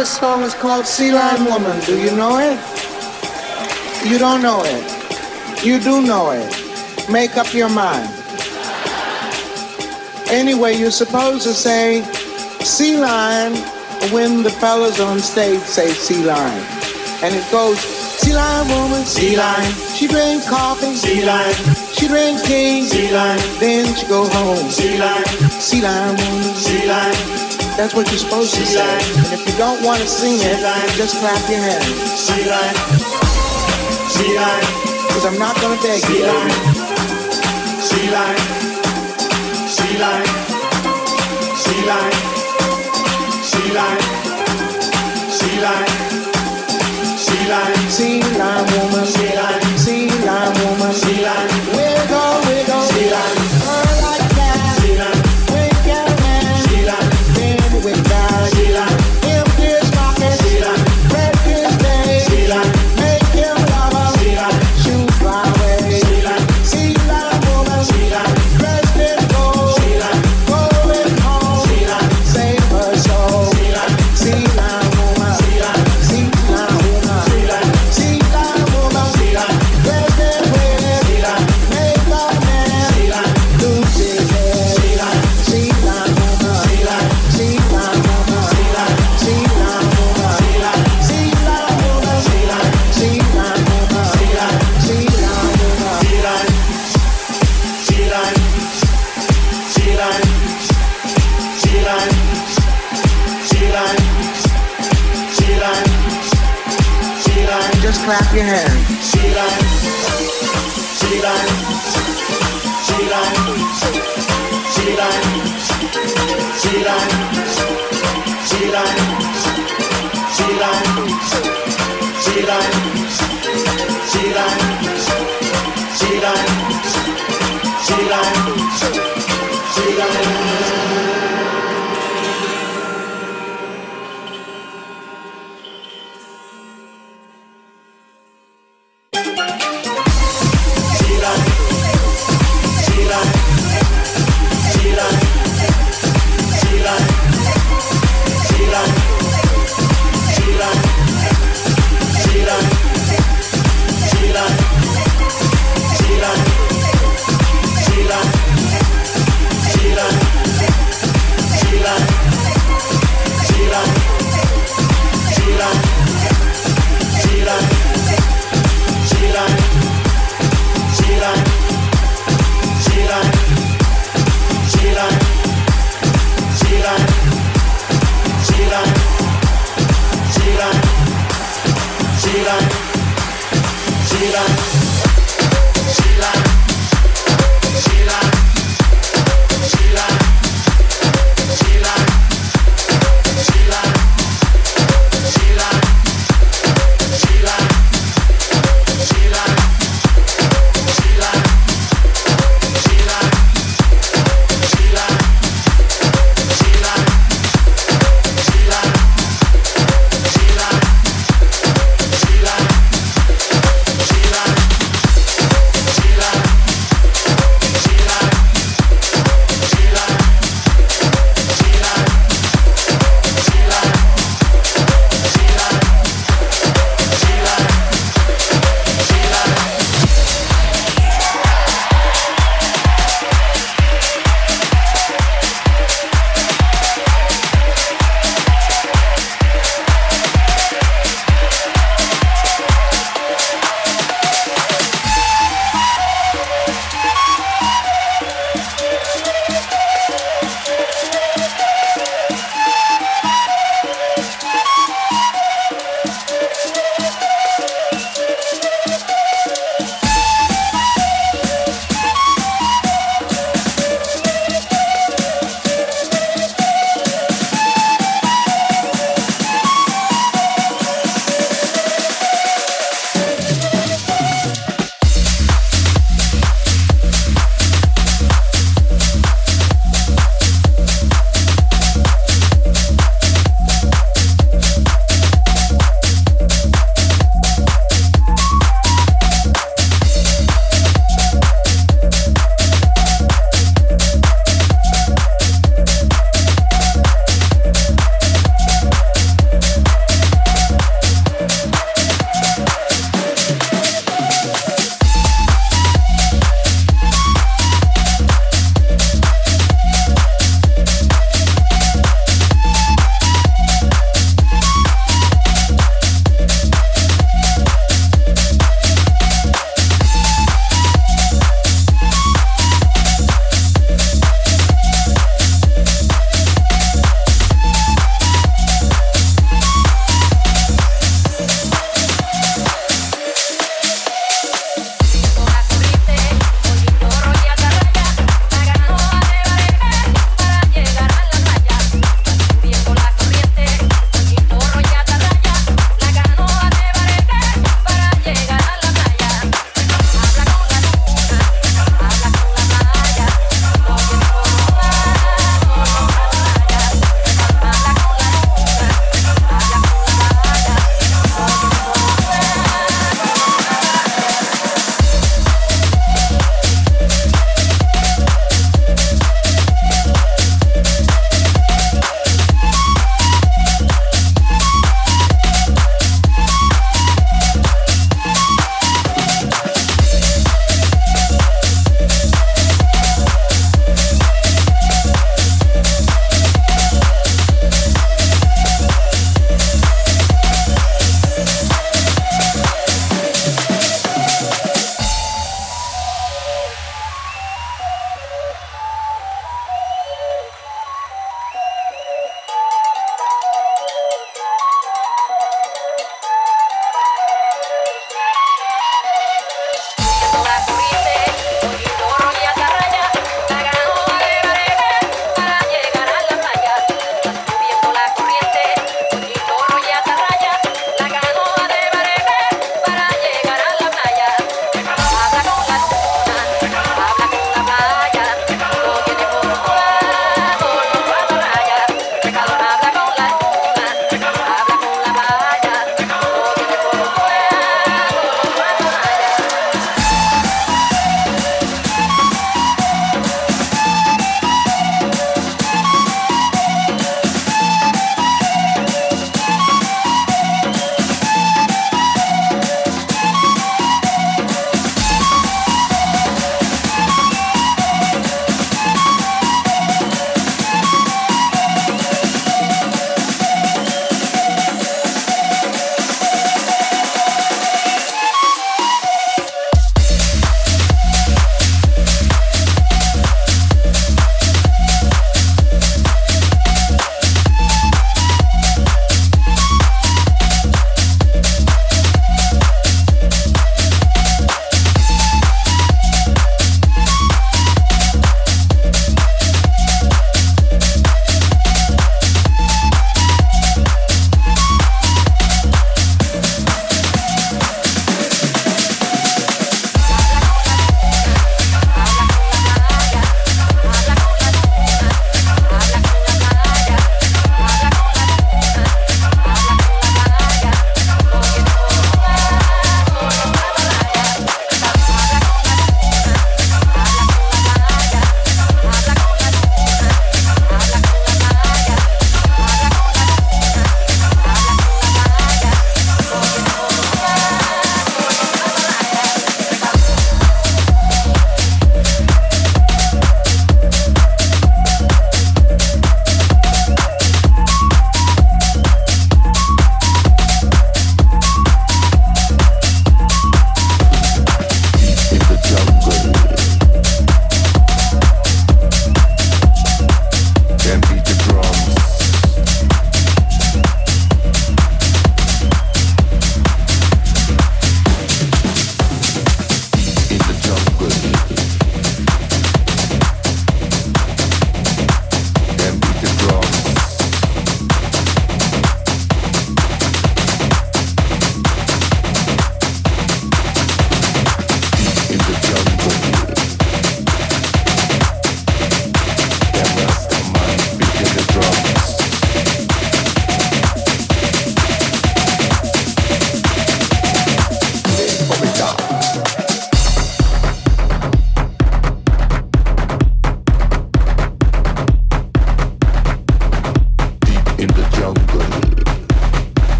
The song is called Sea Lion Woman. Do you know it? You don't know it. You do know it. Make up your mind. Anyway, you're supposed to say sea lion when the fellas on stage say sea lion. And it goes, sea lion woman, sea lion. She drinks coffee, sea lion. She drinks tea, sea lion. Then she go home, sea lion. Sea lion woman, sea lion. That's what you're supposed to say. And if you don't want to sing it, just clap your hands. Sea lion. Sea lion. Because I'm not going to beg you. Sea lion. Sea lion. Sea lion. Sea lion. Sea lion. Sea lion. Daylight